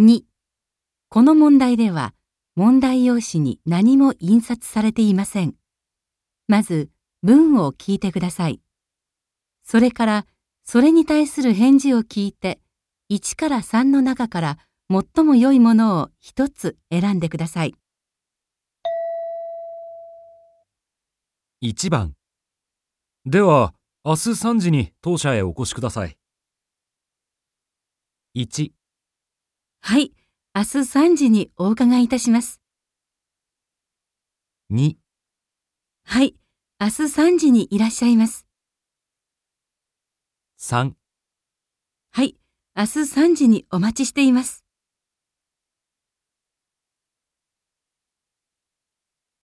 2、この問題では問題用紙に何も印刷されていません。まず文を聞いてください。それからそれに対する返事を聞いて1から3の中から最も良いものを一つ選んでください。1番では明日3時に当社へお越しください1はい、明日3時にお伺いいたします。2はい、明日3時にいらっしゃいます。3はい、明日3時にお待ちしています。